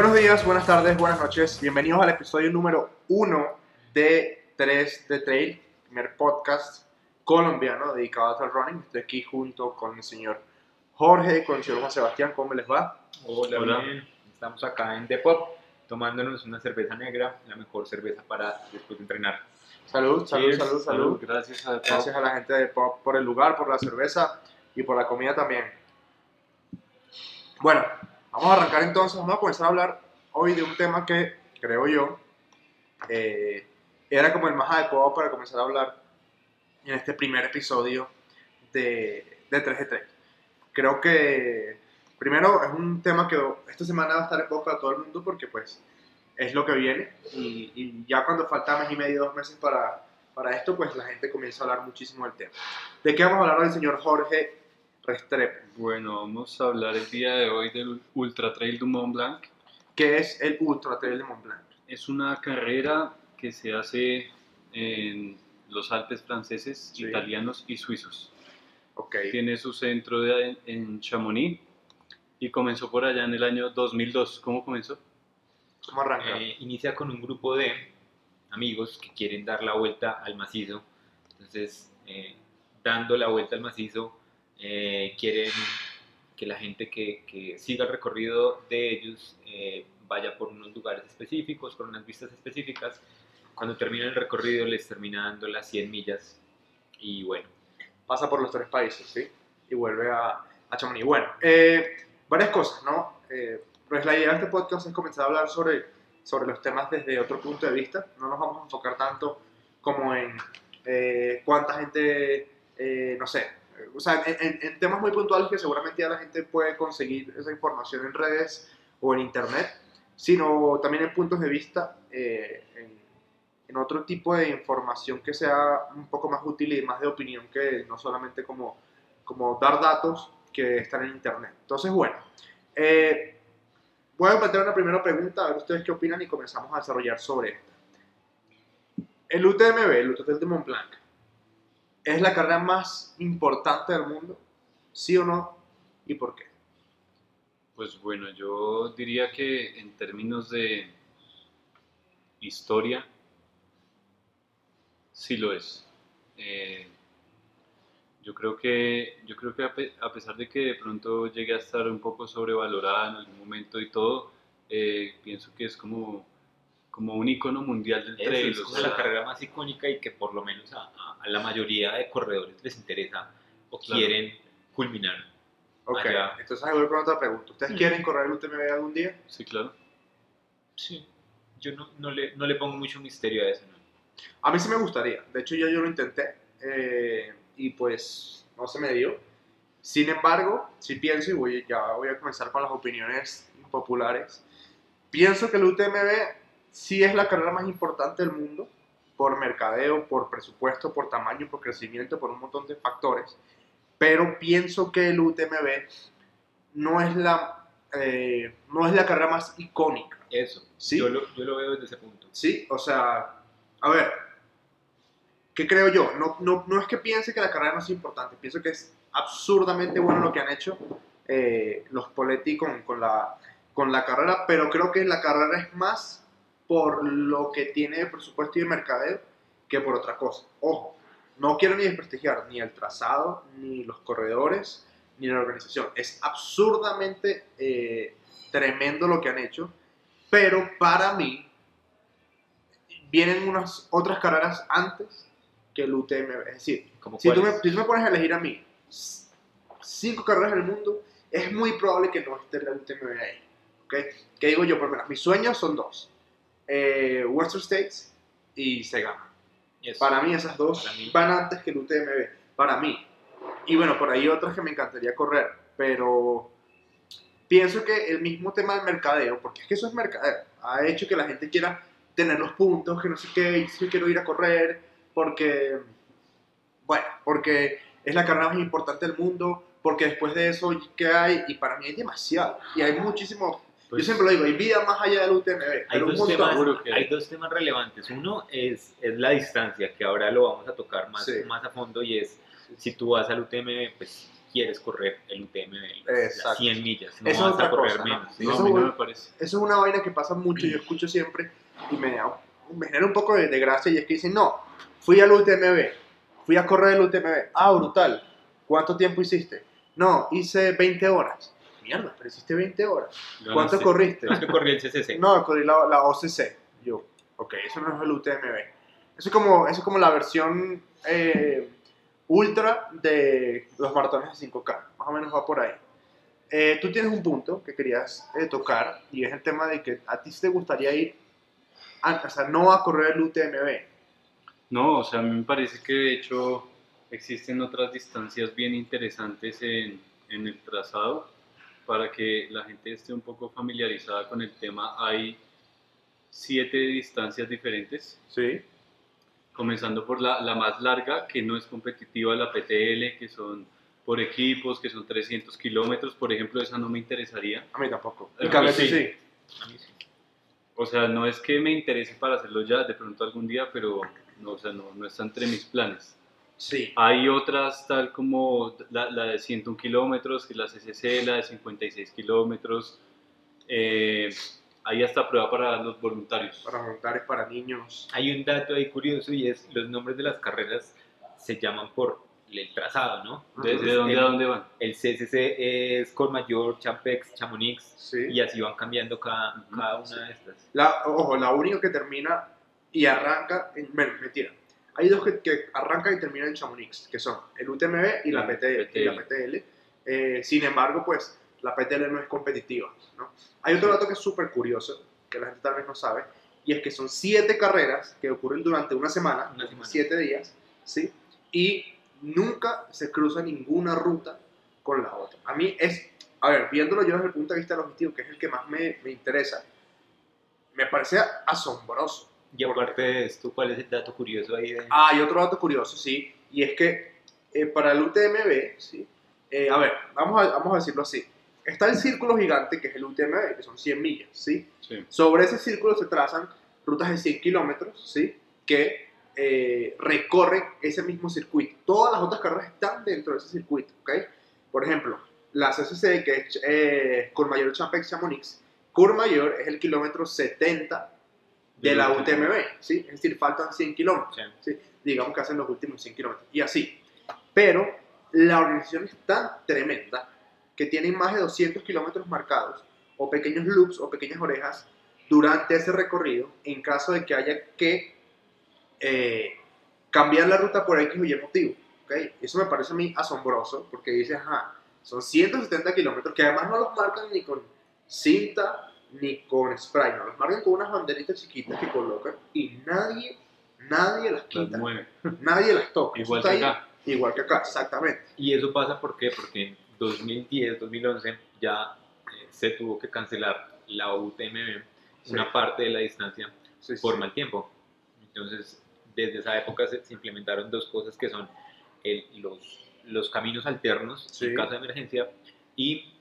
Buenos días, buenas tardes, buenas noches. Bienvenidos al episodio número uno de 3 de Trail, primer podcast colombiano dedicado al running. Estoy aquí junto con el señor Jorge, con el señor Juan Sebastián. ¿Cómo les va? Hola, Hola. bien. Estamos acá en Depop tomándonos una cerveza negra, la mejor cerveza para después de entrenar. Salud, salud, salud, salud. Gracias a Gracias a la gente de Pop por el lugar, por la cerveza y por la comida también. Bueno, vamos a arrancar entonces. Vamos a comenzar a hablar hoy de un tema que creo yo eh, era como el más adecuado para comenzar a hablar en este primer episodio de, de 3 de 3. Creo que primero es un tema que esta semana va a estar en boca de todo el mundo porque pues es lo que viene y, y ya cuando falta mes y medio, dos meses para, para esto, pues la gente comienza a hablar muchísimo del tema. ¿De qué vamos a hablar hoy, señor Jorge Restrepo? Bueno, vamos a hablar el día de hoy del Ultra Trail du Mont Blanc. ¿Qué es el Ultra Trail de Mont Blanc? Es una carrera que se hace en los Alpes franceses, Sí. italianos y suizos. Ok, Tiene su centro de- en Chamonix y comenzó por allá en el año 2002. ¿Cómo comenzó? ¿cómo arranca? Eh, inicia con un grupo de amigos que quieren dar la vuelta al macizo. Entonces, eh, dando la vuelta al macizo, eh, quieren que la gente que, que siga el recorrido de ellos eh, vaya por unos lugares específicos, por unas vistas específicas. Cuando termina el recorrido, les termina dando las 100 millas. Y bueno, Pasa por los tres países, ¿sí? Y vuelve a, a Chamonix. Bueno, eh, varias cosas, ¿no? Eh, pues la idea de este podcast es comenzar a hablar sobre, sobre los temas desde otro punto de vista. No nos vamos a enfocar tanto como en eh, cuánta gente, eh, no sé, o sea, en, en- temas muy puntuales que seguramente ya la gente puede conseguir esa información en redes o en internet, sino también en puntos de vista, eh, en, en otro tipo de información que sea un poco más útil y más de opinión que no solamente como, como dar datos que están en internet. Entonces, bueno, eh, voy a plantear una primera pregunta, a ver ustedes qué opinan y comenzamos a desarrollar sobre esta. El UTMB, el Trail de Mont Blanc, ¿es la carrera más importante del mundo? ¿Sí o no? ¿Y por qué? Pues bueno, yo diría que en términos de historia, sí lo es. Eh, yo creo que, yo creo que a, pe- a pesar de que de pronto llegue a estar un poco sobrevalorada en algún momento y todo, eh, pienso que es como, como un icono mundial del trail. es o como sea, la carrera más icónica y que por lo menos a, a- a la mayoría de corredores les interesa o Claro. quieren culminar. Ok, Allá. entonces ahí voy con otra pregunta. ¿Ustedes Mm. quieren correr el UTMB algún día? Sí, claro. Sí, yo no, no, le, no le pongo mucho misterio a eso. ¿no? A mí sí me gustaría. De hecho, ya yo lo intenté eh, y pues no se me dio. Sin embargo, sí pienso y voy, ya voy a comenzar con las opiniones populares. Pienso que el UTMB sí es la carrera más importante del mundo por mercadeo, por presupuesto, por tamaño, por crecimiento, por un montón de factores. Pero pienso que el UTMB no es la, eh, no es la carrera más icónica. Eso, Sí. yo, lo, yo lo veo desde ese punto. Sí, o sea, a ver, ¿qué creo yo? No, no, no es que piense que la carrera no es importante, pienso que es absurdamente bueno lo que han hecho eh, los Poletti con, con, la, con la carrera, pero creo que la carrera es más por lo que tiene de presupuesto y de mercadeo que por otra cosa. Ojo, no quiero ni desprestigiar ni el trazado, ni los corredores, ni la organización. Es absurdamente eh, tremendo lo que han hecho, pero para mí vienen unas otras carreras antes que el UTMB. Es decir, si tú, me, si tú me pones a elegir a mí cinco carreras del mundo, es muy probable que no esté el UTMB ahí. ¿ok? ¿Qué digo yo? Pues mira, mis sueños son dos. Eh, Western States y Segama. Eso. Para mí esas dos mí. van antes que el UTMB. Para mí. Y bueno, por ahí otras que me encantaría correr. Pero pienso que el mismo tema del mercadeo, porque es que eso es mercadeo, ha hecho que la gente quiera tener los puntos, que no sé qué, y sí quiero ir a correr, porque, bueno, porque es la carrera más importante del mundo, porque después de eso, ¿qué hay? Y para mí hay demasiado. Y hay muchísimo, Pues, yo siempre lo digo, hay vida más allá del UTMB, hay, dos montón. temas, que hay dos temas relevantes. Uno es, es la distancia, que ahora lo vamos a tocar más, Sí. más a fondo, y es si tú vas al UTM, pues quieres correr el UTMB, las Exacto. 100 millas, no Eso es vas a correr cosa, ¿no? menos. ¿sí? No, Eso a mí no me parece. Eso es una vaina que pasa mucho, yo escucho siempre y me, da- me genera un poco de, de gracia y es que dicen, no, fui al UTMB, fui a correr el UTMB, ah, brutal, ¿cuánto tiempo hiciste? No, hice 20 horas. Mierda, pero hiciste 20 horas. ¿Cuánto Ganaste. corriste? No es que corrí el CCC. No, corrí la, la OCC. Yo, ok, eso no es el UTMB. Eso es como, eso es como la versión eh, ultra de los maratones de 5K. Más o menos va por ahí. Eh, tú tienes un punto que querías eh, tocar y es el tema de que a ti te gustaría ir, a- o sea, no a correr el UTMB. No, o sea, a mí me parece que de hecho existen otras distancias bien interesantes en, en el trazado para que la gente esté un poco familiarizada con el tema. Hay siete distancias diferentes, Sí. comenzando por la, la más larga, que no es competitiva, la PTL, que son por equipos, que son 300 kilómetros, por ejemplo, esa no me interesaría. A mí tampoco. Mí Cabrera sí. sí. A mí sí. O sea, no es que me interese para hacerlo ya de pronto algún día, pero no, o sea, no, no está entre mis planes. Sí. Hay otras tal como la, la de 101 kilómetros, que es la CCC, la de 56 kilómetros. Eh, hay hasta prueba para los voluntarios. Para montar para niños. Hay un dato ahí curioso y es los nombres de las carreras se llaman por el trazado, ¿no? ¿De, Entonces, de dónde el, a dónde van? el CCC es Colmayor, Champex, Chamonix Sí. y así van cambiando cada, cada una de estas. La, ojo, la única que termina y arranca, en, bueno, mentira. Hay dos que, que arrancan y terminan en Chamonix, que son el UTMB y la Sí, PTL. y la PTL. Eh, sin embargo, pues la PTL no es competitiva. ¿no? Hay otro dato que es súper curioso, que la gente tal vez no sabe, y es que son siete carreras que ocurren durante una semana, Una semana. siete días, ¿sí? y nunca se cruza ninguna ruta con la otra. A mí es, a ver, viéndolo yo desde el punto de vista logístico, que es el que más me, me interesa, me parece asombroso. Y aparte de esto, ¿cuál es el dato curioso ahí? De... Ah, y otro dato curioso, sí, y es que eh, para el UTMB, sí, eh, a ver, vamos a, vamos a decirlo así, está el círculo gigante que es el UTMB, que son 100 millas, ¿sí? Sí. Sobre ese círculo se trazan rutas de 100 kilómetros, ¿sí? Que eh, recorren ese mismo circuito. Todas las otras carreras están dentro de ese circuito, ¿ok? Por ejemplo, la CCC, que es eh, Courmayeur Champex Chamonix, Courmayeur es el kilómetro 70 de la UTMB, ¿sí? Es decir, faltan 100 kilómetros, Sí. Digamos que hacen los últimos 100 kilómetros, y así. Pero la organización es tan tremenda que tienen más de 200 kilómetros marcados, o pequeños loops o pequeñas orejas durante ese recorrido, en caso de que haya que eh, cambiar la ruta por X o Y motivo. ¿ok? Eso me parece a mí asombroso, porque dices, ajá, son 170 kilómetros, que además no los marcan ni con cinta ni con spray, no, los marcan con unas banderitas chiquitas que colocan y nadie, nadie las Las quita, mueve. nadie las toca. Igual que ahí, acá. Igual que acá, exactamente. Y eso pasa ¿por qué? porque en 2010, 2011 ya eh, se tuvo que cancelar la UTMB, Sí. una parte de la distancia Sí, sí. por mal tiempo. Entonces, desde esa época se, se implementaron dos cosas que son el- los, los caminos alternos Sí. en caso de emergencia y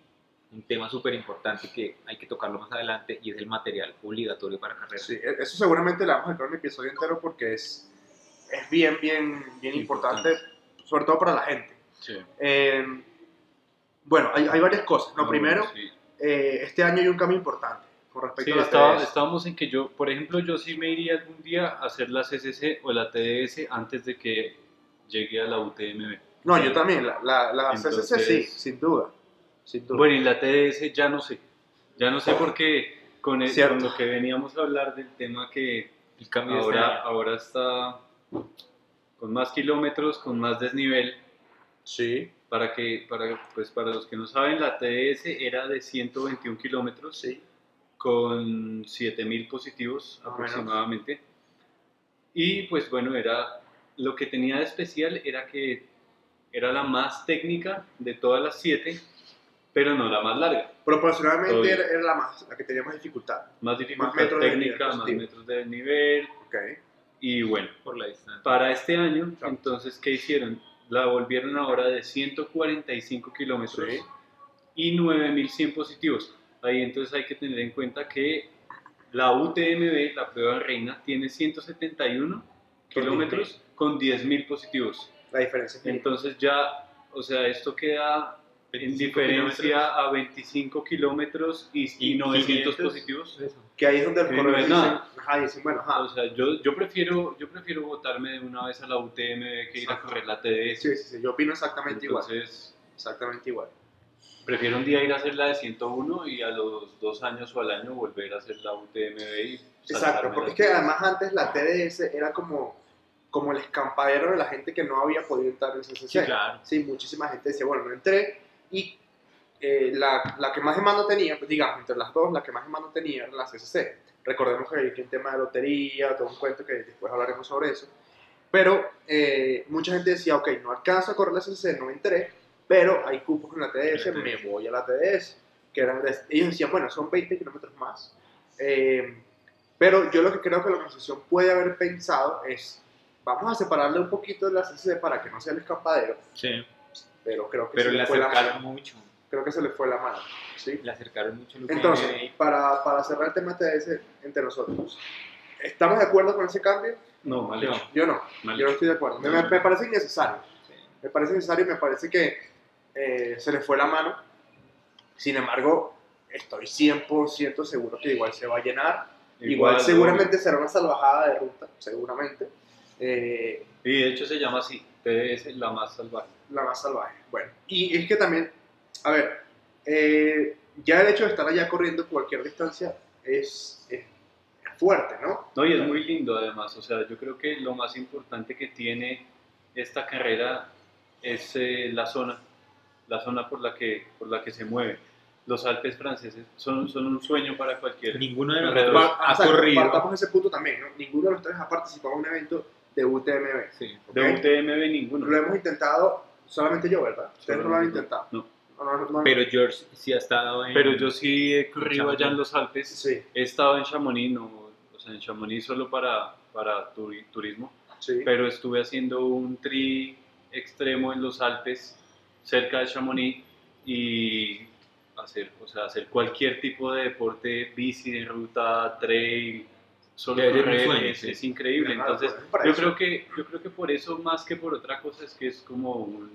un tema súper importante que hay que tocarlo más adelante y es el material obligatorio para carreras. Sí, e- eso seguramente le vamos a dedicar un episodio entero porque es, es bien, bien, bien importante, sobre todo para la gente. Sí. Eh, bueno, hay, hay varias cosas. No, No, primero, sí. eh, este año hay un cambio importante con respecto Sí, a la estaba- TDS. estábamos en que yo, por ejemplo, yo sí me iría algún día a hacer la CCC o la TDS antes de que llegue a la UTMB. No, yo también, la, la, la CCC sí, Entonces- sin duda. Sin duda. Bueno, y la TDS ya no sé. Ya no sé porque con, el- con lo que veníamos a hablar del tema que El cambio ahora, ahora está con más kilómetros, con más desnivel. sí, Para, que, para, pues para los que no saben, la TDS era de 121 kilómetros sí. con 7000 positivos menos. aproximadamente. Y pues bueno, era lo que tenía de especial era que era la más técnica de todas las siete, pero no la más larga. Proporcionalmente era, era la, más, la que tenía más dificultad. Más dificultad metros de técnica, nivel más metros de nivel. Ok. Y bueno, por la distancia. para este año, Exacto. entonces, ¿qué hicieron? La volvieron ahora de 145 kilómetros Sí. y 9100 positivos. Ahí entonces hay que tener en cuenta que la UTMB, la prueba reina, tiene 171 kilómetros con 10.000 positivos. La diferencia. Entonces ya o sea, esto queda en 25 diferencia a 25 kilómetros y, y Y 900 500. positivos. Que ahí es donde los Que no es nada. ajá, dicen, bueno, ajá, O sea, yo, yo prefiero yo prefiero botarme de una vez a la UTM que ir a correr la TDS. sí, sí, sí, yo opino exactamente igual, Entonces, exactamente igual. prefiero un día ir a hacer la de 101 y a los dos años o al año volver a hacer la UTMB y Exacto, porque es que además antes la TDS era como, como el escampadero de la gente que no había podido entrar en CCC. Sí, claro. Sí, muchísima gente decía, bueno, no entré y eh, la, la que más demanda tenía, pues, digamos, entre las dos, la que más demanda tenía era la CCC. Recordemos que hay en tema de lotería, todo un cuento que después hablaremos sobre eso. Pero eh, mucha gente decía, ok, no alcanzo a correr la CCC, no entré, pero hay cupos en la TDS, me voy a la TDS. Que eran, ellos decían, bueno, son 20 kilómetros más. Eh, pero yo lo que creo que la organización puede haber pensado es, vamos a separarle un poquito de la CCC para que no sea el escampadero, Sí. Pero creo que Pero se le le fue la acercaron mano. mucho. Creo que se le fue la mano, ¿sí? Le acercaron mucho el Entonces, para, para cerrar el tema TDS entre nosotros, ¿estamos de acuerdo con ese cambio? No, mal No. hecho. Yo no, mal yo no estoy de acuerdo. Me, me- me parece innecesario, Sí. me parece necesario y me parece que eh, se le fue la mano. Sin embargo, estoy 100% seguro que igual se va a llenar. Igual, seguramente será una salvajada de ruta, seguramente. Eh, Y de hecho se llama así, TDS la más salvaje. La más salvaje. Bueno, y es que también, a ver, eh, ya el hecho de estar allá corriendo cualquier distancia es, es fuerte, ¿no? No, y es muy lindo además, o sea, yo creo que lo más importante que tiene esta carrera es eh, la zona, la zona por la que, por la que se mueve. Los Alpes franceses son, son un sueño para cualquier... Ninguno de Alrededor. nosotros Pa- ha o sea, corrido. Partamos ese punto también, ¿no? Ninguno de los tres ha participado en un evento de UTMB. Sí. ¿ok? De UTMB ninguno. Lo hemos intentado, solamente yo, ¿verdad? Ustedes no lo han intentado. No. No, no, no, no. Pero George sí ha estado en. Pero yo sí he corrido Chamonix. allá en los Alpes. Sí, He estado en Chamonix, no, o sea, en Chamonix solo para, para turi- turismo, sí. pero estuve haciendo un tri extremo en los Alpes, cerca de Chamonix, y hacer, o sea, hacer cualquier tipo de deporte, bici de ruta, trail, solo correr, sueño, es, sí. es increíble. Claro, Entonces, yo creo, que, yo creo que por eso, más que por otra cosa, es que es como un,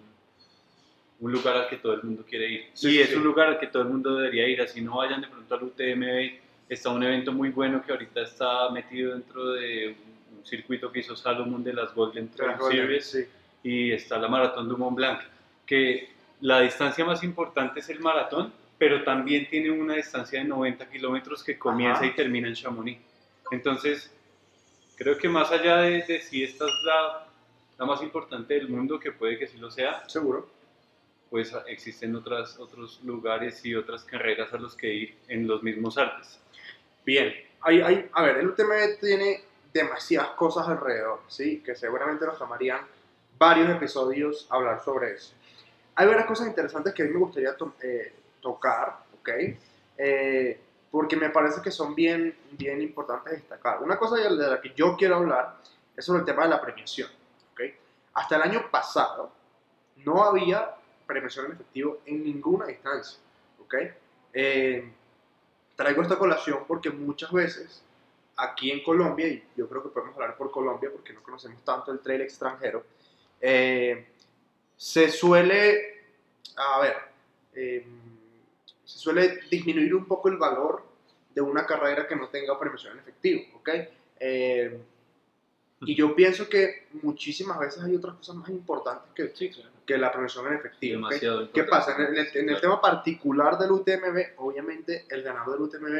un lugar al que todo el mundo quiere ir. Sí, y sí, es sí. un lugar al que todo el mundo debería ir, así no vayan de pronto al UTMB. Está un evento muy bueno que ahorita está metido dentro de un, un circuito que hizo Salomon de las Golden Trail Series Sí. y está la Maratón du Mont Blanc, que la distancia más importante es el maratón, pero también tiene una distancia de 90 kilómetros que comienza Ajá. y termina en Chamonix. Entonces, creo que más allá de, de si esta es la, la más importante del mundo, que puede que sí lo sea, Seguro. pues existen otras, otros lugares y otras carreras a los que ir en los mismos Alpes. Bien, hay, hay, a ver, el UTMB tiene demasiadas cosas alrededor, ¿sí? Que seguramente nos tomarían varios episodios hablar sobre eso. Hay varias cosas interesantes que a mí me gustaría to- eh, tocar, ¿ok? Eh, porque me parece que son bien, bien importantes destacar. Una cosa de la que yo quiero hablar es sobre el tema de la premiación, ¿ok? Hasta el año pasado no había premiación en efectivo en ninguna distancia, ¿ok? Eh, traigo esta colación porque muchas veces aquí en Colombia, y yo creo que podemos hablar por Colombia porque no conocemos tanto el trail extranjero, eh, se suele, a ver, eh, se suele disminuir un poco el valor de una carrera que no tenga premiación en efectivo, ¿ok? Eh, y yo pienso que muchísimas veces hay otras cosas más importantes que, Sí, claro. que la premiación en efectivo. ¿ok? Demasiado ¿Qué pasa? En el, en el Claro. tema particular del UTMB, obviamente el ganador del UTMB,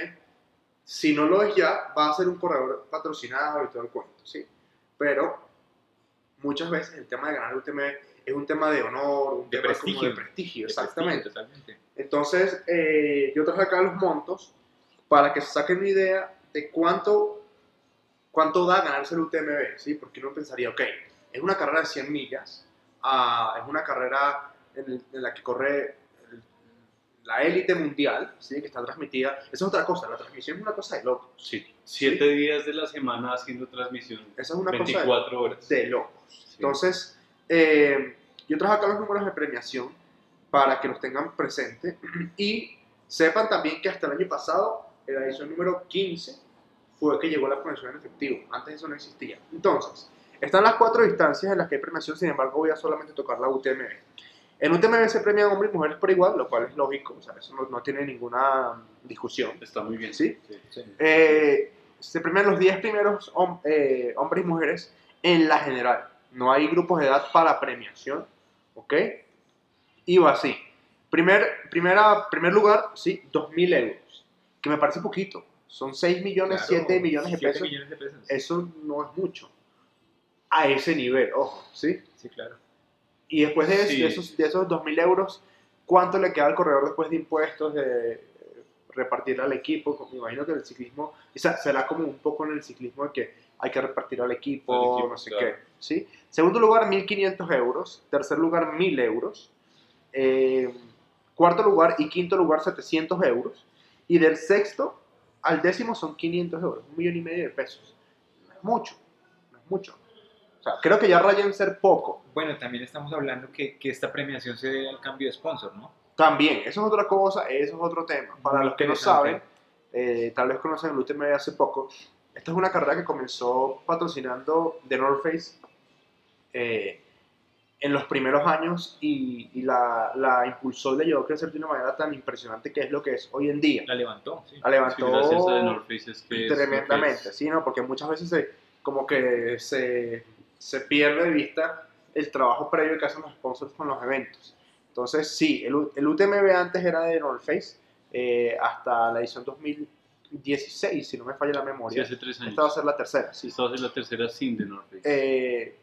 si no lo es ya, va a ser un corredor patrocinado y todo el cuento, ¿sí? Pero muchas veces el tema de ganar el UTMB es un tema de honor, un De tema como prestigio. de prestigio, De exactamente. prestigio. Entonces, eh, yo traje acá los montos para que se saquen una idea de cuánto, cuánto da ganarse el UTMB, ¿sí? Porque uno pensaría, ok, es una carrera de 100 millas, ah, es una carrera en, el- en la que corre el- la élite mundial, ¿sí? Que está transmitida. Esa es otra cosa, la transmisión es una cosa de locos. Sí, siete días de la semana haciendo transmisión, Esa es una cosa de 24 horas. de locos. Sí. Entonces, eh, yo traje acá los números de premiación para que los tengan presentes y sepan también que hasta el año pasado, en la edición número 15, fue que llegó la premiación en efectivo. Antes eso no existía. Entonces, están las cuatro distancias en las que hay premiación, sin embargo, voy a solamente tocar la UTMB. En UTMB se premian hombres y mujeres por igual, lo cual es lógico, o sea, eso no, no tiene ninguna discusión. Está muy bien. ¿Sí? Sí. Eh, se premian los 10 primeros hom- eh, hombres y mujeres en la general. No hay grupos de edad para premiación, ¿ok? Va así. Primer, primera, primer lugar, sí, 2.000 euros, que me parece poquito. Son 6 millones, Claro, 7 millones de 7 pesos. millones de pesos. Eso no es mucho. A ese nivel, ojo, ¿sí? Sí, claro. Y después de, Sí. de esos, de esos 2.000 euros, ¿cuánto le queda al corredor después de impuestos, de repartir al equipo? Me imagino que el ciclismo, o sea, será como un poco en el ciclismo de que hay que repartir al equipo, Al equipo, no sé claro. qué. ¿sí? Segundo lugar, 1.500 euros. Tercer lugar, 1.000 euros. Eh, cuarto lugar y quinto lugar, 700 euros. Y del sexto al décimo son 500 euros, un millón y medio de pesos. No es mucho, no es mucho. O sea, creo que ya raya en ser poco. Bueno, también estamos hablando que, que esta premiación se debe al cambio de sponsor, ¿no? También, eso es otra cosa, eso es otro tema. Para Muy los que no saben, eh, tal vez conocen el UTMB hace poco, esta es una carrera que comenzó patrocinando The North Face eh, en los primeros años y, y la, la impulsó y la llevó a crecer de una manera tan impresionante que es lo que es hoy en día. La levantó, sí. La levantó Sí, es que tremendamente, es. ¿sí? ¿no? Porque muchas veces se, como que se, se pierde de vista el trabajo previo que hacen los sponsors con los eventos. Entonces, sí, el, el UTMB antes era de North Face eh, hasta la edición 2016, si no me falla la Sí, memoria. hace tres años. Esta va a ser la tercera, sí. Esta va a ser la tercera sin The North Face. Eh,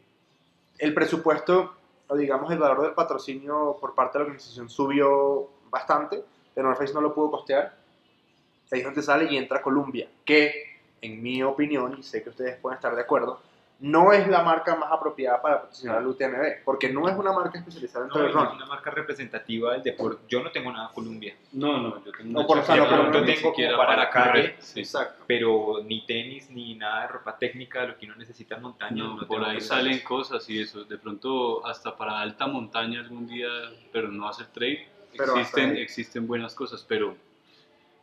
el presupuesto, o digamos el valor del patrocinio por parte de la organización subió bastante. The North Face no lo pudo costear. Ahí es donde sale y entra Columbia, que en mi opinión, y sé que ustedes pueden estar de acuerdo, no es la marca más apropiada para patrocinar al UTMB, porque no es una marca especializada en No, trail no es una marca representativa del deporte. Yo no tengo nada Colombia, no, no, yo tengo No, por pero no ni tengo siquiera como para la calle. Sí. Exacto. pero ni tenis, ni nada de ropa técnica, lo que uno necesita en montaña. No, no por ahí salen cosas y eso. De pronto, hasta para alta montaña algún día, pero no hacer trail, Pero existen, existen buenas cosas, pero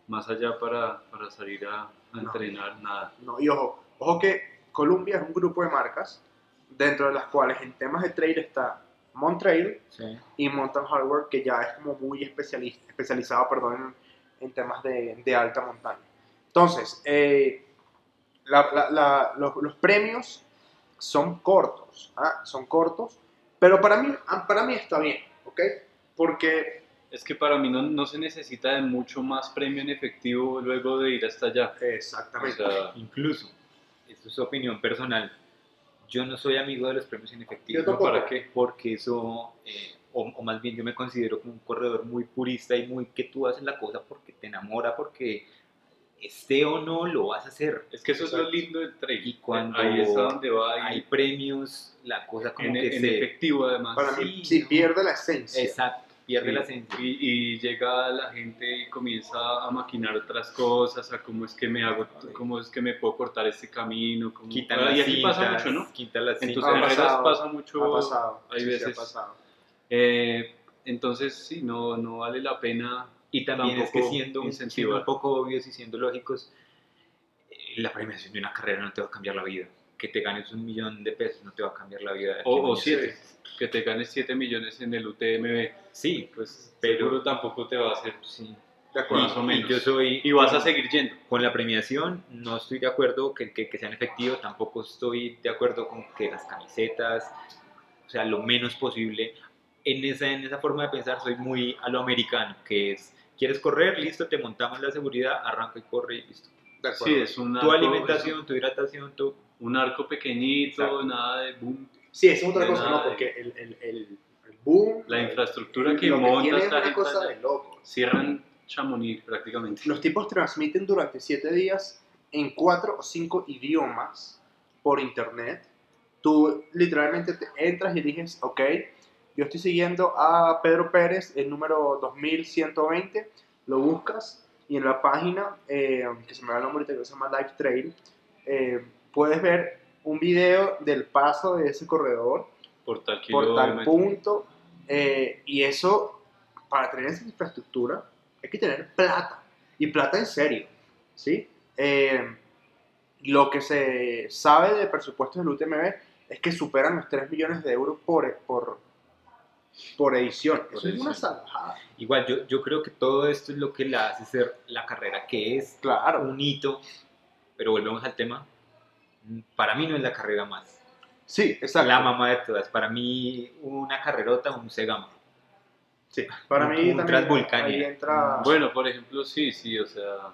más allá para, para salir a, a No. entrenar, nada. No, y ojo, ojo que Columbia es un grupo de marcas dentro de las cuales en temas de trail está Montrail, Sí. y Mountain Hardware, que ya es como muy especialista, especializado perdón, en, en temas de, de alta montaña. Entonces, eh, la- la- la- los, los premios son cortos, ¿ah? son cortos, pero para mí, para mí está bien, ¿ok? Porque, Es que para mí no, no se necesita de mucho más premio en efectivo luego de ir hasta allá. O exactamente, sea, Incluso, esto es opinión personal, yo no soy amigo de los premios en efectivo. ¿Para qué? Porque eso, eh, o, o más bien yo me considero como un corredor muy purista y muy que tú haces la cosa porque te enamora, porque esté o no lo vas a hacer. es que eso es lo lindo del trail. Y cuando ahí es a donde va Hay premios, la cosa como en, que en se... efectivo además. para sí, mí sí no. pierde la esencia. Exacto, pierde Sí, la esencia. Y, y llega la gente y comienza a maquinar otras cosas, a cómo es que me hago, cómo es que me puedo cortar este camino. Cómo... Quitan y las aquí cintas, pasa mucho, ¿no? quitan las Entonces Ha pasado, pasa mucho. ha pasado, hay sí, sí, ha veces. pasado. eh, entonces sí, no, no vale la pena. Y también es que siendo, un- siendo un poco obvios y siendo lógicos, eh, la premiación de una carrera no te va a cambiar la vida. Que te ganes un millón de pesos no te va a cambiar la vida. O, o siete, que te ganes 7 millones en el UTMB, Sí, pues Pero- seguro tampoco te va a hacer. sí. De acuerdo. Más o menos. Y yo soy... Y vas a seguir yendo. Con la premiación no estoy de acuerdo que, que, que sean efectivos, tampoco estoy de acuerdo con que las camisetas, o sea, lo menos posible. En esa, en esa forma de pensar soy muy a lo americano, que es, ¿quieres correr? Listo, te montamos la seguridad, arranca y corre y listo. De. Sí, es un Tu alimentación, tu hidratación, tu... un arco pequeñito, Exacto. nada de boom. Sí, es otra de cosa, ¿no? de- Porque el, el, el, el boom, La infraestructura que monta es una cosa de loco. Cierran Chamonix prácticamente. Los tipos transmiten durante 7 días en 4 o 5 idiomas por internet. Tú literalmente te entras y eliges, ok, yo estoy siguiendo a Pedro Pérez, el número 2120, lo buscas y en la página, eh, que se me da el nombre que se llama Live Trail, eh, puedes ver un video del paso de ese corredor Por tal por tal kilómetro. punto. eh, y eso, para tener esa infraestructura, hay que tener plata. Y plata en serio. ¿sí? Eh, lo que se sabe de presupuestos del UTMB es que superan los 3 millones de euros por, por, por edición. Por Eso es una salvajada. Igual, yo, yo creo que todo esto es lo que la hace ser la carrera que es, Claro. un hito, pero volvemos al tema, para mí no es la carrera más, Sí, exacto. la mamá de todas, para mí una carrerota, un Segama. Sí, para Un- mí un también ahí entra... Bueno, por ejemplo, sí, sí, o sea,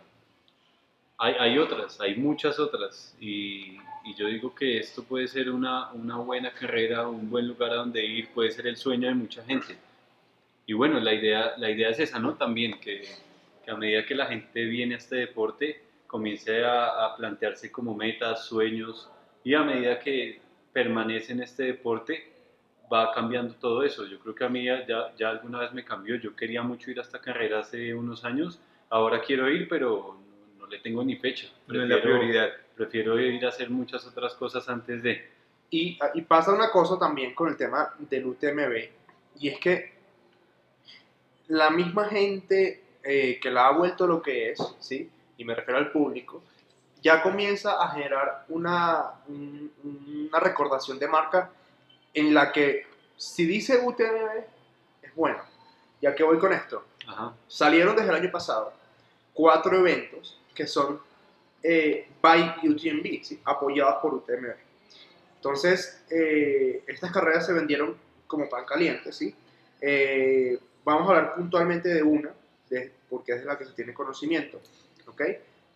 hay, hay otras, hay muchas otras. Y, y yo digo que esto puede ser una, una buena carrera, un buen lugar a donde ir, puede ser el sueño de mucha gente. Y bueno, la idea, la idea es esa, ¿no? También que, que a medida que la gente viene a este deporte, comience a, a plantearse como metas, sueños, y a medida que permanece en este deporte, va cambiando todo eso. Yo creo que a mí ya, ya, alguna vez me cambió. Yo quería mucho ir a esta carrera hace unos años. Ahora quiero ir, pero no, no le tengo ni fecha. No es la prioridad. Prefiero ir a hacer muchas otras cosas antes de... Y, y pasa una cosa también con el tema del UTMB, y es que la misma gente eh, que la ha vuelto lo que es, ¿sí? Y me refiero al público, ya comienza a generar una, un- una recordación de marca en la que si dice UTMB es bueno. Ya que voy con esto, Ajá. salieron desde el año pasado cuatro eventos que son eh, by UTMB, ¿sí? apoyados por UTMB. Entonces, eh, estas carreras se vendieron como pan caliente, ¿sí? Eh, vamos a hablar puntualmente de una, de- porque es de la que se tiene conocimiento, ¿ok?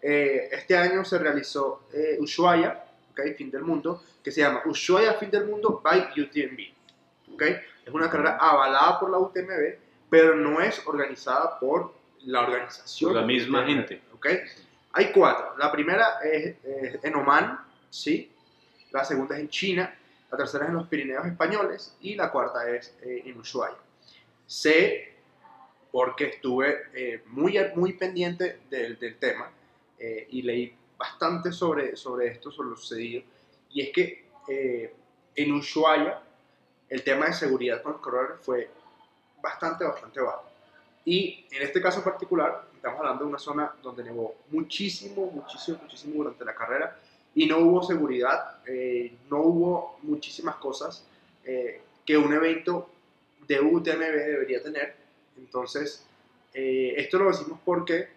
Eh, este año se realizó eh, Ushuaia, ¿ok? Fin del Mundo, que se llama Ushuaia Fin del Mundo by UTMB, ¿ok? Es una carrera avalada por la UTMB, pero no es organizada por la organización. Por la misma UTMB, gente. ¿ok? Hay cuatro. La primera es, es en Oman, ¿sí? La segunda es en China, la tercera es en los Pirineos españoles y la cuarta es eh, en Ushuaia. Sé, porque estuve eh, muy, muy pendiente del, del tema eh, y leí bastante sobre, sobre esto, sobre lo sucedido, y es que eh, en Ushuaia el tema de seguridad con los corredores fue bastante, bastante bajo. Y en este caso particular, estamos hablando de una zona donde nevó muchísimo, muchísimo, muchísimo durante la carrera y no hubo seguridad, eh, no hubo muchísimas cosas eh, que un evento de UTMB debería tener. Entonces, eh, esto lo decimos porque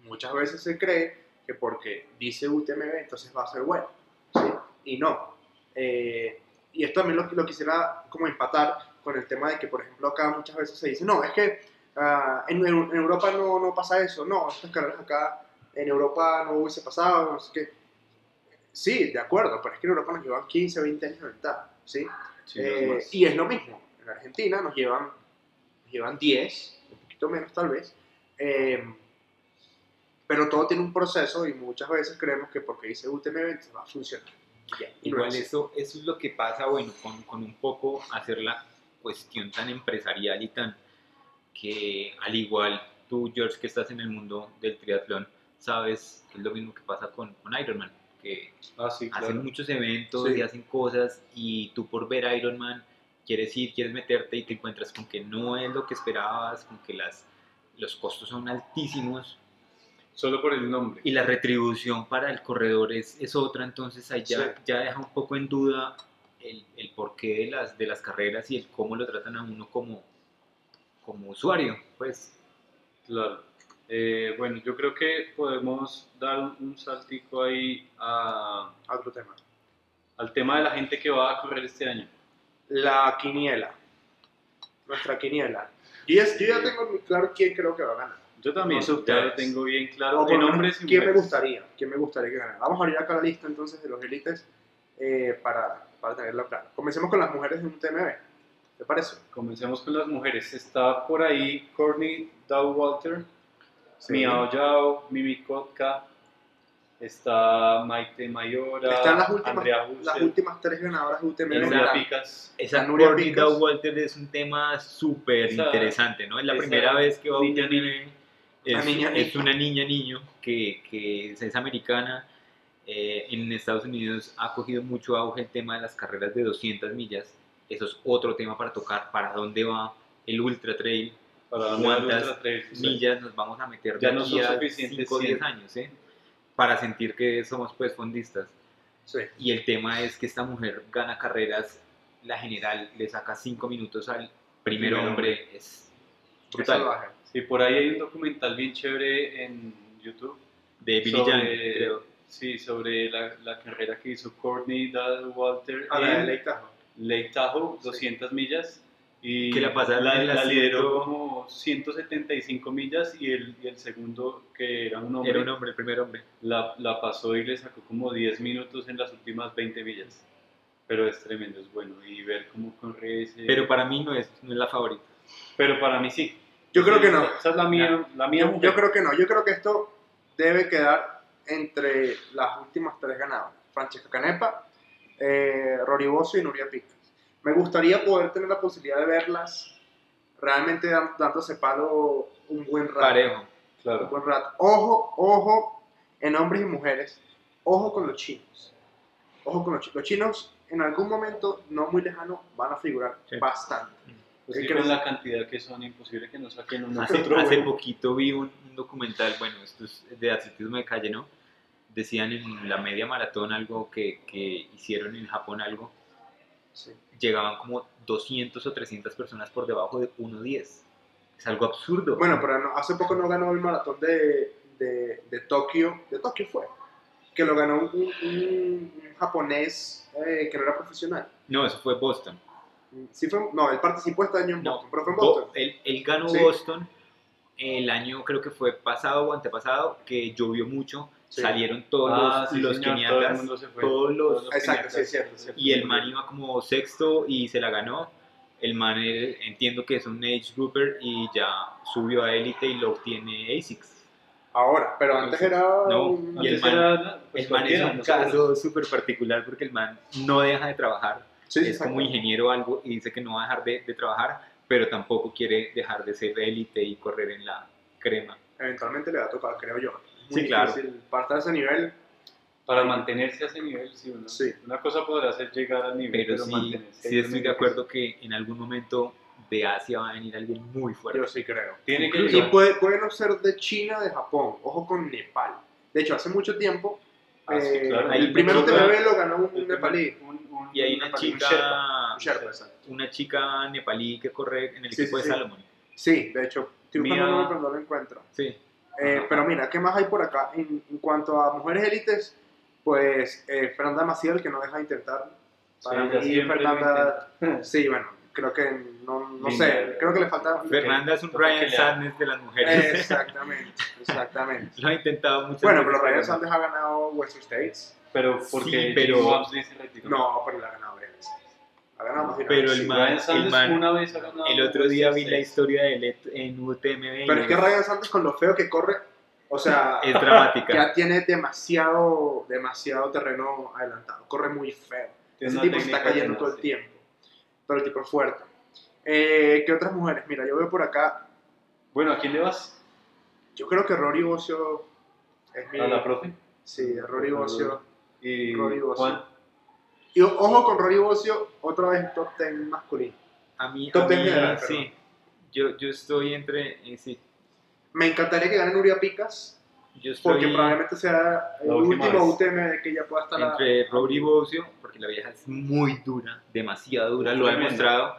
muchas veces se cree que porque dice UTMB entonces va a ser bueno, ¿sí? Y no. Eh, y esto también lo, lo quisiera como empatar con el tema de que, por ejemplo, acá muchas veces se dice, no, es que ah, en, en- Europa no, no pasa eso, no, estas carreras acá en Europa no hubiese pasado, no sé qué. Sí, de acuerdo, pero es que en Europa nos llevan 15, 20 años de ventaja, ¿sí? Sí, Eh, y es lo mismo, en Argentina nos llevan, llevan 10, un poquito menos tal vez, eh, pero todo tiene un proceso y muchas veces creemos que porque dice UTMB entonces va a funcionar. Ya, y no Igual es eso, eso es lo que pasa, bueno, con, con un poco hacer la cuestión tan empresarial y tan que al igual tú, George, que estás en el mundo del triatlón, sabes que es lo mismo que pasa con, con Ironman, que Ah, sí, claro. hacen muchos eventos Sí. y hacen cosas y tú por ver Ironman quieres ir, quieres meterte y te encuentras con que no es lo que esperabas, con que las, los costos son altísimos Solo por el nombre. y la retribución para el corredor es, es otra, entonces ahí ya, Sí. ya deja un poco en duda el, el porqué de las, de las carreras y el cómo lo tratan a uno como, como usuario. Pues Claro. Eh, bueno, yo creo que podemos dar un, un saltico ahí a- Otro tema. al tema de la gente que va a correr este año. La quiniela. Nuestra quiniela. Yo ya, yo ya tengo muy claro quién creo que va a ganar. Yo también, No sé ustedes. tengo bien claro. En hombres y ¿Quién me gustaría? ¿Quién me gustaría que ganara? Vamos a abrir acá la lista entonces de los élites eh, para, para tenerla clara. Comencemos con las mujeres de un TMB. ¿Te parece? Comencemos con las mujeres. Está por ahí Courtney Dowalter, Sí. Miao Yao, Mimi Kotka, está Maite Mayora, Están las últimas, Andrea las últimas tres ganadoras de. Nuria Esa- Picas. esa Nuria Picas. Walter es un tema súper Esa- interesante, ¿no? Es la esa primera vez que va a un niña, Es, niña, es una niña niño que, que es, es americana. Eh, en Estados Unidos ha cogido mucho auge el tema de las carreras de 200 millas. Eso es otro tema para tocar. ¿Para dónde va el ultra trail? Para dónde va el ¿Cuántas Ultra Trail? Millas nos vamos a meter Ya de no aquí son a suficientes 5 o 10 100. años, ¿eh? Para sentir que somos pues fondistas. Sí. Y el tema es que esta mujer gana carreras, la general le saca 5 minutos al primer Primer hombre es brutal. Sí, por ahí hay un documental bien chévere en YouTube. De Billy sobre- Jan, creo. Sí, sobre la, la carrera que hizo Courtney Dad Walter A la de en Lake Tahoe. Lake Tahoe, 200 millas. Y Que la pasaron la, la la lideró como 175 millas y el, y el segundo, que era un hombre, Era un hombre, el primer hombre. La, la pasó y le sacó como 10 minutos en las últimas 20 millas. Pero es tremendo, es bueno. Y ver cómo corre ese... Pero para mí no es, no es la favorita. pero para mí sí. Yo creo que no. Esa es la mía, la mía Yo, mujer. yo creo que no. Yo creo que esto debe quedar entre las últimas tres ganadoras. Francesca Canepa, eh, Rory Bosso y Nuria Picas. Me gustaría poder tener la posibilidad de verlas realmente dándose palo un buen rato. Parejo. Un Claro. buen rato. Ojo, ojo, en hombres y mujeres, ojo con los chinos. Ojo con los chinos. Los chinos en algún momento no muy lejano van a figurar Sí. bastante. Pues Es que que con no- la cantidad que son, imposible que no saquen uno Hace, otro hace bueno. poquito vi un, un documental, bueno, esto es de atletismo de calle, ¿no? Decían en la media maratón algo que, que hicieron en Japón algo, Sí. llegaban como 200 o 300 personas por debajo de 1.10. Es algo absurdo. Bueno, pero no- hace poco no ganó el maratón de, de, de Tokio. ¿De Tokio fue? Que lo ganó un, un- un japonés eh, que no era profesional. No, eso fue Boston. Sí fue, no, él participó este año en No, Boston, pero fue en Bo- Boston. él, él ganó Sí. Boston el año, creo que fue pasado o antepasado, que llovió mucho, Sí. salieron todos Ah, los, los señor, keniatas, todo el mundo se fue. todos los- Todos los Exacto, keniatas. cierto, cierto. y el man iba como sexto y se la ganó. El man eh, entiendo que es un age grouper y ya subió a élite y lo obtiene ASICS. Ahora, pero antes era No, un... y el man- era, pues, el man es un caso súper particular porque el man no deja de trabajar. Sí, es como ingeniero o algo y dice que no va a dejar de, de trabajar, pero tampoco quiere dejar de ser élite y correr en la crema. Eventualmente le va a tocar, creo yo. Sí, claro. difícil Partir de ese nivel, Para mantenerse a ese nivel, sí, una, Sí. una cosa podrá ser llegar al nivel, Pero pero, sí, mantenerse. sí estoy de acuerdo que en algún momento de Asia va a venir alguien muy fuerte. yo sí creo. Tiene que Y puede, puede no ser de China, de Japón. Ojo con Nepal. De hecho, hace mucho tiempo, Ah, sí, eh, claro. el primer Hay- TBB lo ganó un, un nepalí. un- un- Y hay un una nepalí, chica, un sherpa. Un Sherpa, exacto. una chica nepalí que corre en el Sí, equipo sí, de sí. Salomon. Sí, de hecho, el nombre, pero no lo encuentro. Sí. Eh, pero mira, ¿qué más hay por acá? En, en cuanto a mujeres élites, pues eh, Fernanda Maciel, que no deja de intentar. Sí, Para ella mí, Fernanda, sí, bueno, creo que no, no sé, creo que le falta. Fernanda es un le- Sadness de las mujeres. Exactamente, exactamente. Lo ha intentado muchas Bueno, pero Ryan Sanders ha ganado Western States. Pero porque Sí, pero-. No, pero le ha ganado. Ha ganado más de una Pero vez, el man- Ryan Sanders man- una vez ha ganado El otro día vi la historia de él en UTMB. Pero es que Ryan Sanders, con lo feo que corre, o sea, es dramática. ya tiene demasiado, demasiado terreno adelantado. Corre muy feo. Tiene Ese tipo se está cayendo todo el tiempo. Pero el tipo es fuerte. Eh, ¿Qué otras mujeres? Mira, yo veo por acá. Bueno, ¿a quién le vas? Yo creo que Rory Bocio es mi. ¿A la profe? Sí, Rory Bocio. Y Rory Bocio. Juan. Y ojo con Rory Bocio, otra vez top 10 masculino. A mí, a Top ten mí, general, sí. Yo, yo estoy entre. eh, sí. Me encantaría que gane Nuria Picas, Yo estoy porque probablemente sea el La último. UTM que ella pueda estar. a- entre Rory Bocio, porque la vieja es muy dura, demasiado dura, lo ha demostrado.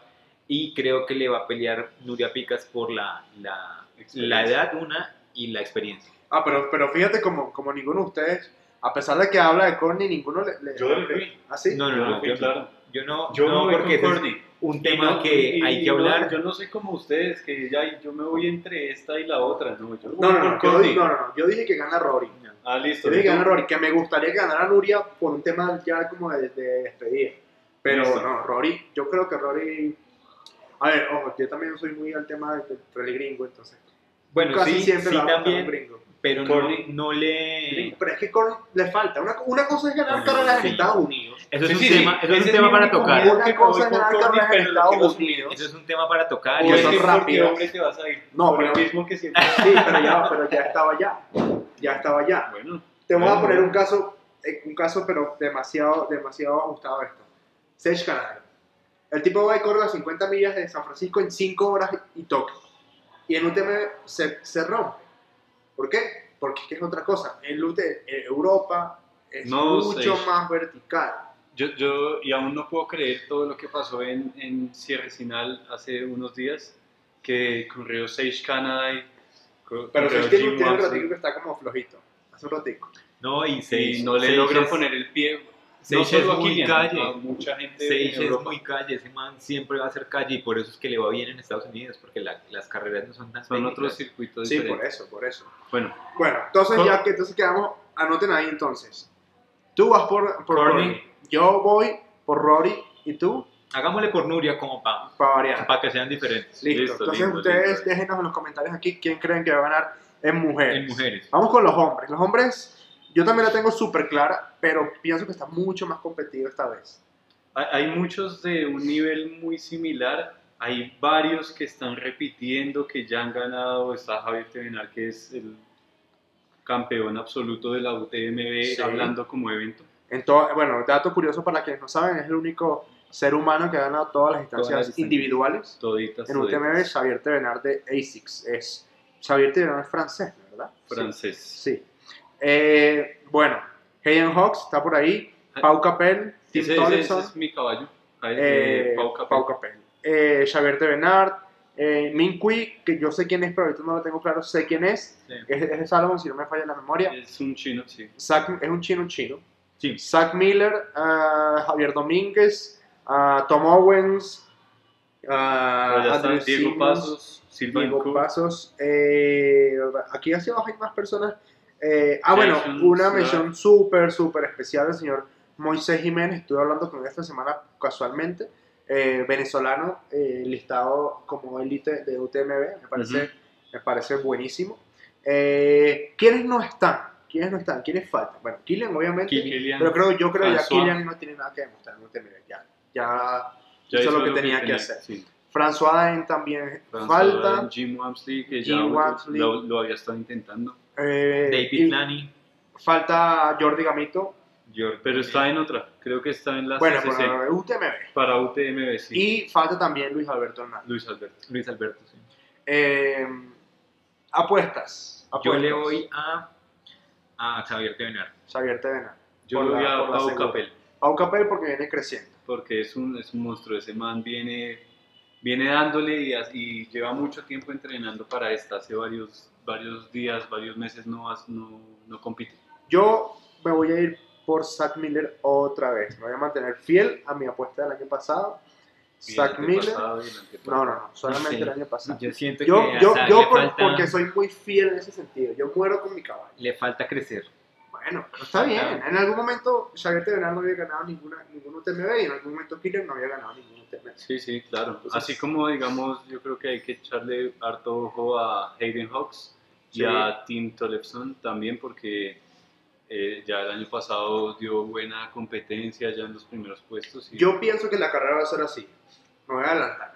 Y creo que le va a pelear Nuria Picas por la, la, la edad, una, y la experiencia. Ah, pero, pero fíjate como, como ninguno de ustedes, a pesar de que habla de Corny, ninguno le. le Yo le fui. ¿Ah, sí? No, no, no, yo, no. claro. yo no, Yo no, voy porque con es un tema no- que y- hay que no, hablar. yo no soy como ustedes, que ya yo me voy entre esta y la otra. No, yo No, no, yo, Courtney. di- no, no, no, yo dije que gana Rory. Ah, listo. Yo dije que gana Rory, que me gustaría que ganara Nuria por un tema ya como de, de despedida. Pero Listo. no, Rory, yo creo que Rory. A ver, ojo, yo también soy muy al tema del rally gringo, entonces. Bueno, casi sí, siempre sí la también, un gringo. Pero no, no le... Pero es que Corny le falta. Una, una cosa es ganar carreras sí. en Estados Unidos. Eso es Sí, un sí, tema, eso es un tema para tocar. Una cosa es ganar carreras en Estados Unidos. Eso es un tema para tocar. Y es te vas a ir. No, pero- mismo que siempre. Sí, pero ya, pero ya estaba allá. Ya estaba allá. Bueno, Te voy a Bueno. poner un caso, eh, un caso pero demasiado, demasiado ajustado a esto. Sage Canal. El tipo va y corre las 50 millas de San Francisco en 5 horas y toca. Y en UTM se, se rompe. ¿Por qué? Porque es otra cosa. En UTM, en Europa es No, mucho Sage. más vertical. Yo, yo, y aún no puedo creer todo lo que pasó en, en Cierre Sinal hace unos días, que corrió Sage Canada y Pero corrió es que Jim tiene un ratico que está como flojito. Hace un ratico. No, y y Sage, no le Sage logran poner el pie. Sage no es solo muy calle. a mucha gente es muy calle, ese man siempre va a ser calle y por eso es que le va bien en Estados Unidos, porque la- las carreras no son tan Son técnicas. otros circuitos Sí, diferentes. por eso, por eso. Bueno, Bueno, entonces Cor- ya que entonces quedamos, anoten ahí entonces. Tú vas por, por Courtney. Rory. Yo voy por Rory y tú Hagámosle por Nuria como para para variar. que sean diferentes. Listo. Listo, Entonces listo, ustedes listo. déjenos en los comentarios aquí quién creen que va a ganar en mujeres. En mujeres. Vamos con los hombres. Los hombres, yo también la tengo súper clara, pero pienso que está mucho más competido esta vez. hay, muchos de un nivel muy similar. Hay varios que están repitiendo, que ya han ganado. Está Javier Tevenar, que es el campeón absoluto de la UTMB, Sí. hablando como evento. En to- bueno, dato curioso para quienes no saben, es el único ser humano que ha ganado todas las distancias Todas las individuales Toditas, en UTMB. toditas. Xavier Tevenar de ASICS. Es, Xavier Tevenar es francés, ¿verdad? Francés. Sí. Eh, bueno, Hayden Hawks está por ahí. Pau Capel, Tim Ese, ese- Tomlinson, ese es mi caballo. Ahí, eh, Pau Capel. Pau Capel. Eh, Xavier Tevenard, eh, Min Cui, que yo sé quién es, pero ahorita no lo tengo claro, sé quién es. Sí. Es, es de Salomon, si no me falla la memoria. Es un chino, sí. Zach- es un chino, chino. Sí. Zach Miller, ah, Javier Domínguez, ah, Tom Owens, ah, está Andrew Diego Simmons, Pasos, Silva Diego Pasos. eh, aquí hacia abajo hay más personas. Eh, ah, bueno, una mención súper, súper especial del señor Moisés Jiménez. Estuve hablando con él esta semana casualmente. eh, venezolano, eh, listado como élite de UTMB. Me parece, me parece buenísimo. Eh, ¿Quiénes no están? ¿Quiénes no están? ¿Quiénes faltan? Bueno, Killian, obviamente. Kilian, Pero creo, yo creo que ya François. Killian no tiene nada que demostrar en UTMB. Ya, ya ya hizo lo que tenía que hacer. sí. François Daen también François falta. Jim Wamsley, que Jim ya Wamsley. lo, lo había estado intentando. Eh, David Lani, falta Jordi Gamito. George- Pero está en otra, creo que está en la Bueno, CCC, para UTMB. para UTMB, sí. Y falta también Luis Alberto Hernández. Luis Alberto. Luis Alberto. sí. Eh, apuestas. Yo le voy a, a Xavier Tevenar. Xavier Tevena. Yo le voy la- a Pau. Capel, Pau Capel porque viene creciendo. porque es un, es un monstruo. Ese man viene, viene dándole y lleva mucho tiempo entrenando para esta. Hace varios, varios días, varios meses no, has- no, no compite. Yo me voy a ir por Zach Miller otra vez. Me voy a mantener fiel a mi apuesta del año pasado. El Zach Miller. No, no, no. Solamente Sí. el año pasado. Yo siento Yo, que yo, yo por- falta, porque soy muy fiel en ese sentido. Yo muero con mi caballo. le falta crecer. Bueno, pero está bien. En algún momento Xavier Tevenal no había ganado ninguna, ningún UTMB y en algún momento Killian no había ganado ningún UTMB. Sí, sí, claro. Entonces- Así como, digamos, yo creo que hay que echarle harto ojo a Hayden Hawks y Sí. a Tim Tollefson también, porque eh, ya el año pasado dio buena competencia ya en los primeros puestos. Y Yo pienso que la carrera va a ser así. Me voy a adelantar.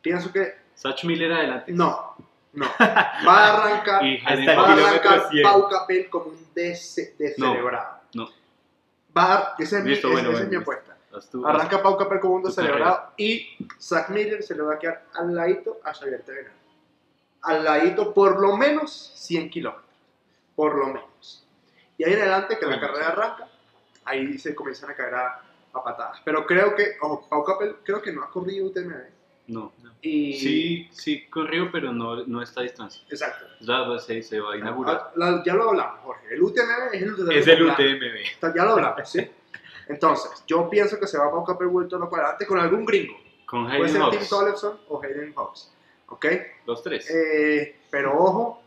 Pienso que Sach Miller adelante. no, no. Va a arrancar, Y Hayden va a arrancar 100. Pau Capel como un descerebrado. no. Va a, esa es, mi, Listo, esa- bueno, esa es bueno, mi listo. apuesta. Arranca Pau Capel como un tu descerebrado y Zach Miller se le va a quedar al ladito a Xavier Tevenal. Al ladito por lo menos 100 kilómetros. Por lo menos. Y ahí en adelante que la carrera arranca, ahí se comienzan a caer a, a patadas. Pero creo que, ojo, Pau Capel creo que no ha corrido UTMB. No. Y, Sí, sí, corrió, pero no, no a esta distancia. Exacto. Ya se, se va a inaugurar. Ah, la- ya lo hablamos, Jorge. El UTMB es el UTMB. Es el. UTMB. Está- Ya lo hablamos, ¿sí? Entonces, yo pienso que se va a Pau Capel vuelto loco adelante con algún gringo. Con Puede Hayden ser Tim Hawks. Tollefson o Hayden Hawks. ¿Ok? Los tres. Eh, pero ojo,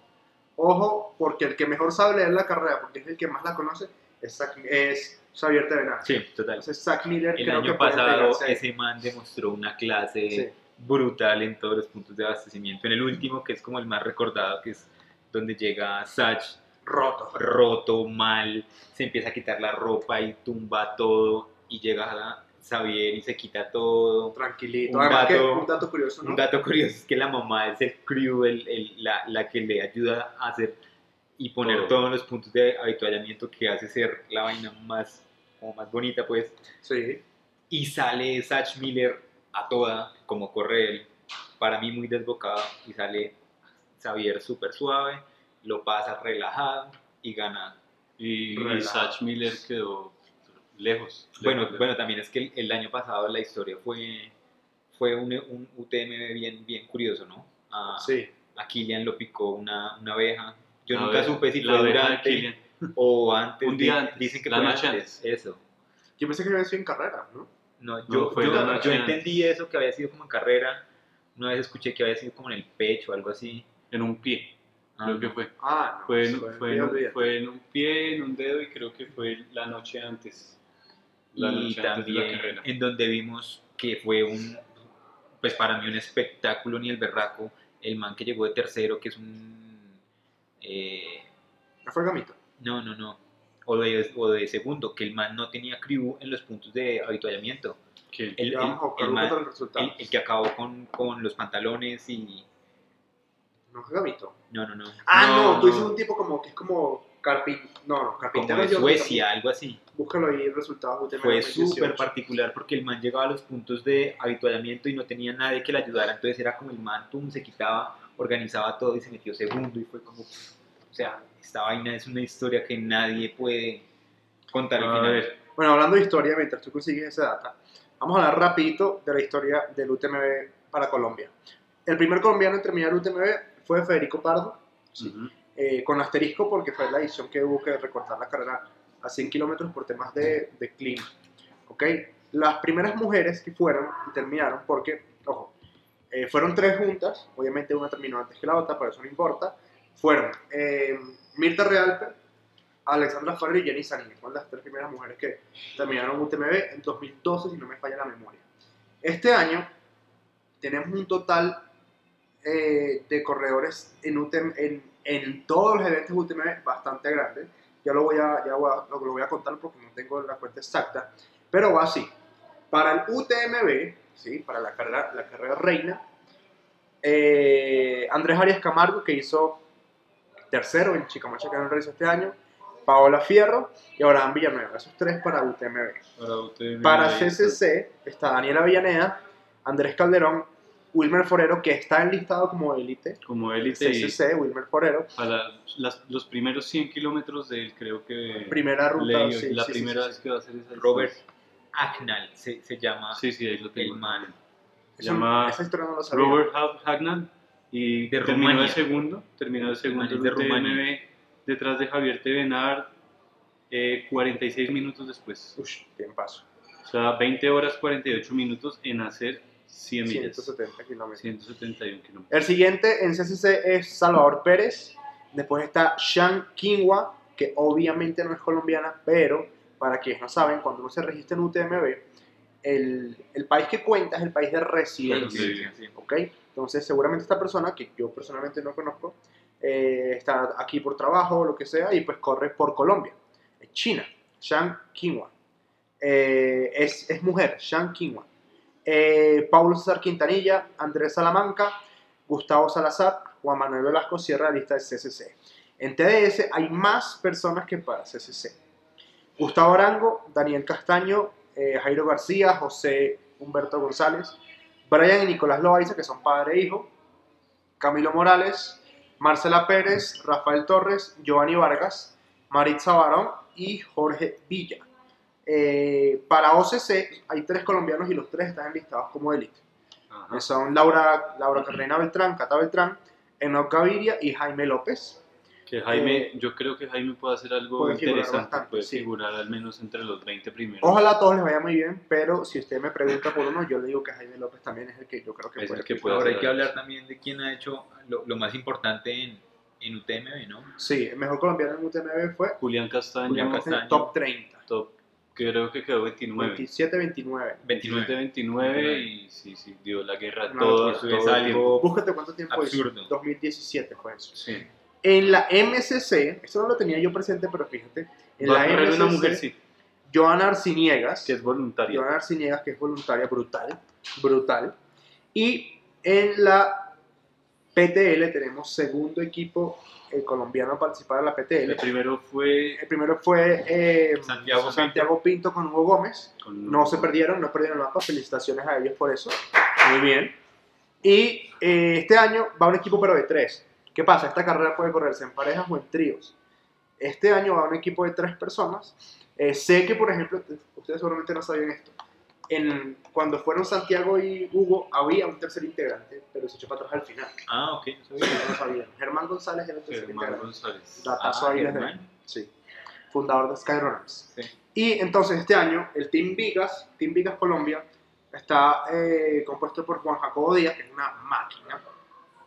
ojo, porque el que mejor sabe leer la carrera, porque es el que más la conoce, es, Zach- es Xavier Tevenaz. Sí, total. Entonces, Zach Miller El creo que año puede pasado ese man demostró una clase Sí. brutal en todos los puntos de abastecimiento. En el último, que es como el más recordado, que es donde llega Sach roto. roto, mal, se empieza a quitar la ropa y tumba todo y llega a Xavier y se quita todo. Tranquilito. Un Además, que dato- un dato curioso, ¿no? Un dato curioso es que la mamá es el crew, el- el- la, la que le ayuda a hacer y poner Todo. todos los puntos de habituallamiento que hace ser la vaina más, como más bonita, pues. Sí. Y sale Sach Miller a toda, como corre él, para mí muy desbocado, y sale Xavier súper suave, lo pasa relajado y gana. Y, y. Sach Miller quedó lejos. Bueno, lejos, bueno, también es que el, el año pasado la historia fue, fue un, un UTMB bien, bien curioso, ¿no? A, Sí. a Kilian lo picó una, una abeja. Yo La nunca abeja- supe si la fue durante o antes. Un día Di- antes, Dicen que la fue noche antes. Eso. Yo pensé que había sido en carrera, ¿no? No, No, yo, fue yo, la noche yo antes. entendí eso que había sido como en carrera. Una vez escuché que había sido como en el pecho o algo así. En un pie, Ah, creo que fue. Ah, no. Fue en, fue en, un- fue en un pie, en un dedo y creo que fue la noche antes. La y noche antes de la también carrera. en donde vimos que fue un, pues para mí un espectáculo ni el berraco, el man que llegó de tercero, que es un, eh, ¿No fue Gamito? no, no, no, o de, o de segundo, que el man no tenía crew en los puntos de habituallamiento, el, el- man- el- el que acabó con, con los pantalones y, ¿No fue Gamito? no, no, no, Ah, No, no, tú dices un tipo como que es como carpin... No, no, como carpintero. de yo- Suecia, algo así. Búscalo ahí, resultados UTMB fue 2018. súper particular porque el man llegaba a los puntos de habituallamiento y no tenía nadie que le ayudara, entonces era como el man, tum, se quitaba, organizaba todo y se metió segundo y fue como, o sea, esta vaina es una historia que nadie puede contar al final. Bueno, hablando de historia, mientras tú consigues esa data, vamos a hablar rapidito de la historia del UTMB para Colombia. El primer colombiano en terminar el UTMB fue Federico Pardo, ujú, eh, con asterisco porque fue la edición que hubo que recortar la carrera a 100 kilómetros por temas de, de clima. ¿ok? Las primeras mujeres que fueron y terminaron, porque, ojo, eh, fueron tres juntas, obviamente una terminó antes que la otra, pero eso no importa, fueron eh, Mirta Realpe, Alexandra Ferrer y Jenny Sanín, fueron las tres primeras mujeres que terminaron UTMB en 2012, si no me falla la memoria. Este año tenemos un total eh, de corredores en, UTM en, en todos los eventos UTMB bastante grande. Ya lo voy a, ya voy a- lo, lo voy a contar porque no tengo la cuenta exacta, pero va así. Para el UTMB, ¿sí? para la carrera, la carrera reina, eh, Andrés Arias Camargo, que hizo tercero en Chicamocha no realizó este año, Paola Fierro y Abraham Villanueva. Esos tres para UTMB. para UTMB, Para CCC está Daniela Villaneda, Andrés Calderón, Wilmer Forero, que está enlistado como élite. Como élite y CCC, Wilmer Forero. para las- los primeros 100 kilómetros de él creo que Primera ruta. leí, sí, la sí, primera sí, vez sí. que va a hacer esa Robert. Agnall se, se llama Sí, sí, ahí lo tengo. el man. Se llama esa historia no lo sabía. Robert Hagnan y De terminó Rumania. el segundo, terminó el segundo de. UTMB detrás de Javier Tevenard eh, 46 minutos después. Ush, bien paso. O sea, 20 horas 48 minutos en hacer 100 millas. 170 kilómetros. 171 kilómetros. El siguiente en CCC es Salvador Pérez. Después está Shan Quinwa, que obviamente no es colombiana, pero para quienes no saben, cuando uno se registra en UTMB, el, el país que cuenta es el país de residencia. Sí. Entonces, seguramente esta persona, que yo personalmente no conozco, eh, está aquí por trabajo o lo que sea, y pues corre por Colombia. Es China, Shang Qinghua. Eh, es, es mujer, Shang Qinghua. Eh, Paulo César Quintanilla, Andrés Salamanca, Gustavo Salazar, Juan Manuel Velasco cierra la lista de CCC. En TDS hay más personas que para CCC. Gustavo Arango, Daniel Castaño, eh, Jairo García, José Humberto González, Brian y Nicolás Loaiza, que son padre e hijo, Camilo Morales, Marcela Pérez, Rafael Torres, Giovanni Vargas, Maritza Barón y Jorge Villa. Eh, para OCC hay tres colombianos y los tres están enlistados como élite. Ajá. que Son Laura, Laura Carrena Beltrán, Cata Beltrán, Enoch Gaviria y Jaime López. Que Jaime, Eh, yo creo que Jaime puede hacer algo puede interesante, bastante, puede sí. figurar al menos entre los 20 primeros. Ojalá a todos les vaya muy bien, pero si usted me pregunta por uno, yo le digo que Jaime López también es el que yo creo que Es puede. el que puede Ahora hay que hablar también de quién ha hecho lo, lo más importante en, en UTMB, ¿no? Sí, el mejor colombiano en UTMB fue Julián Castaño, Julián Castaño. top 30. top, creo que quedó 29. 27-29. 29. 29 y sí, sí, dio la guerra No, todo, todo es el algo- tiempo. Búscate cuánto tiempo Absurdo. hizo. 2017 fue eso. Sí. En la MCC, esto no lo tenía yo presente, pero fíjate, en la MCC, una mujer, sí, Joana Arciniegas, que es voluntaria. Joana Arciniegas, que es voluntaria, brutal, brutal. Y en la PTL tenemos segundo equipo eh, colombiano a participar en la PTL. El primero fue El primero fue eh, Santiago Santiago Pinto con Hugo Gómez. con No se perdieron, no perdieron el mapa. Felicitaciones a ellos por eso. Muy bien. Y eh, este año va un equipo pero de tres. ¿Qué pasa? Esta carrera puede correrse en parejas o en tríos. Este año va un equipo de tres personas Eh, sé que, por ejemplo, ustedes seguramente no sabían esto. En, cuando fueron Santiago y Hugo, había un tercer integrante, pero se echó para atrás al final. Ah, ok. no sabía. No. Germán González era el tercer Germán integrante. González. Datazo Ah, ahí desde- Germán. Sí. Fundador de Skyrunners. Sí. Y entonces este año el Team Vigas, Team Vigas Colombia, está eh, compuesto por Juan Jacobo Díaz, que es una máquina,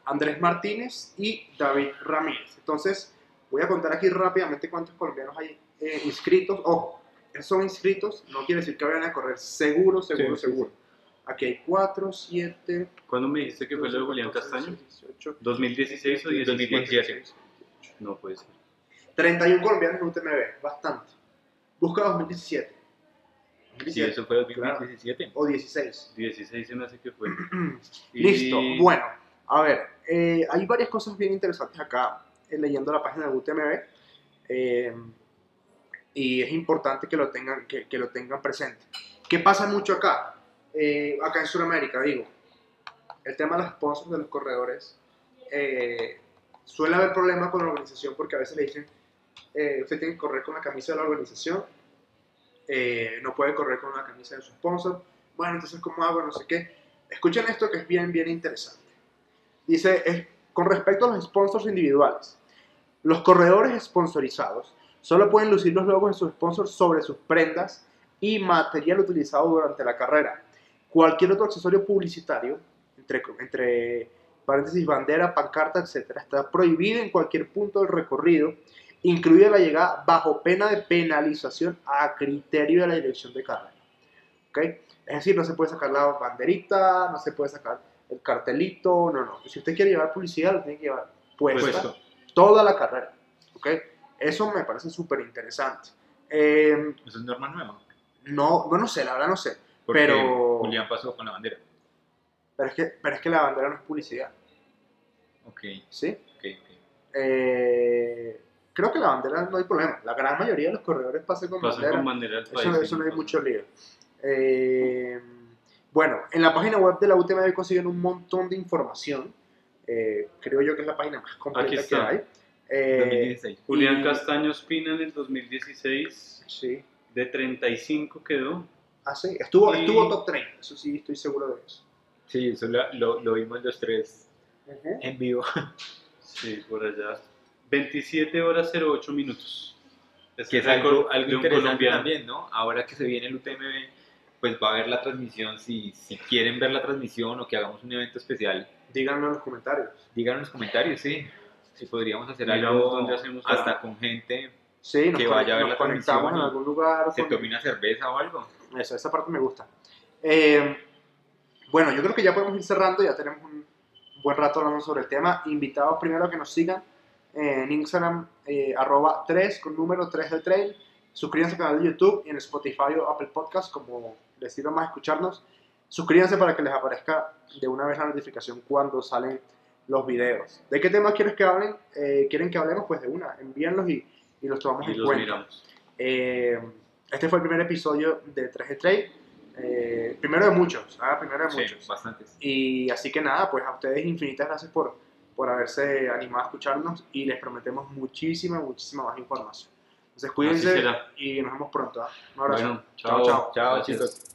Andrés Martínez y David Ramírez. Entonces voy a contar aquí rápidamente cuántos colombianos hay eh, inscritos. Ojo, son inscritos, no quiere decir que vayan a correr seguro, seguro, Sí, sí, seguro. Aquí hay 4, 7... ¿Cuándo me dijiste que fue lo de Julián Castaño? 2016 o 17? 2017. No puede ser. 31 colombianos en UTMB, bastante. Busca 2017. Sí, eso fue Claro. 2017. O 16. 16 se me hace que fue. Y- Listo. Bueno, a ver, eh, hay varias cosas bien interesantes acá eh, leyendo la página de UTMB. eh, y es importante que lo tengan, que, que lo tengan presente. ¿Qué pasa mucho acá? Eh, acá en Sudamérica, digo. El tema de los sponsors de los corredores. eh, suele haber problemas con la organización porque a veces le dicen, eh, usted tiene que correr con la camisa de la organización, eh, no puede correr con la camisa de su sponsor. Bueno, entonces, ¿cómo hago? No sé qué. Escuchen esto que es bien, bien interesante. Dice, con respecto a los sponsors individuales, los corredores sponsorizados solo pueden lucir los logos de sus sponsors sobre sus prendas y material utilizado durante la carrera. Cualquier otro accesorio publicitario, entre, entre paréntesis, bandera, pancarta, etc., está prohibido en cualquier punto del recorrido, incluida la llegada bajo pena de penalización a criterio de la dirección de carrera. ¿Ok? Es decir, no se puede sacar la banderita, no se puede sacar el cartelito, no, no. Si usted quiere llevar publicidad, lo tiene que llevar puesta Puesto. toda la carrera. ¿Ok? Eso me parece súper interesante. Eh, Eso es norma nueva. no, no, no sé, la verdad no sé. Porque Pero- Julián pasó con la bandera. Pero es, que, pero es que la bandera no es publicidad. Ok, ¿Sí? ok, ok. Eh, creo que la bandera no hay problema. La gran mayoría de los corredores pasan con Pasa bandera. con bandera país. Eso, no hay mucho lío. Eh, bueno, en la página web de la UTMB consiguen un montón de información. Eh, creo yo que es la página más completa que hay. Eh, 2016. Julián y- Castaño Espina en el 2016 Sí. de 35 quedó. Ah, sí. Estuvo, Y- estuvo top 30. Eso sí, estoy seguro de eso. Sí, eso lo, lo, lo vimos los tres en vivo. Sí, por allá. 27 horas 08 minutos. que es algo, algo interesante colombiano. también, ¿no? Ahora que se viene el UTMB, pues va a haber la transmisión. Si, si quieren ver la transmisión o que hagamos un evento especial, Díganlo en los comentarios. díganos en los comentarios, sí. Si podríamos hacer algo dónde hacemos hasta la- con gente Sí, Que vaya a ver nos la conectamos en algún lugar. se con- tome una cerveza o algo. Eso, esa parte me gusta. Eh, bueno, yo creo que ya podemos ir cerrando, ya tenemos un buen rato hablando sobre el tema. Invitados primero a que nos sigan en Instagram, eh, arroba 3 con número 3 de trail. Suscríbanse al canal de YouTube y en Spotify o Apple Podcast, como les sirva más escucharnos. Suscríbanse para que les aparezca de una vez la notificación cuando salen los videos. ¿De qué temas quieres que hablen? Eh, ¿Quieren que hablemos? Pues de una, envíenlos y, y los tomamos Y en los cuenta. miramos. Eh, este fue el primer episodio de 3G Trade. Eh, primero de muchos, ¿ah? primero de Sí, muchos. bastantes. Y así que nada, pues a ustedes infinitas gracias por, por haberse animado a escucharnos y les prometemos muchísima, muchísima más información. Entonces cuídense y nos vemos pronto. ¿ah? Un abrazo. Bueno, Chao, chao. Chao, chicos.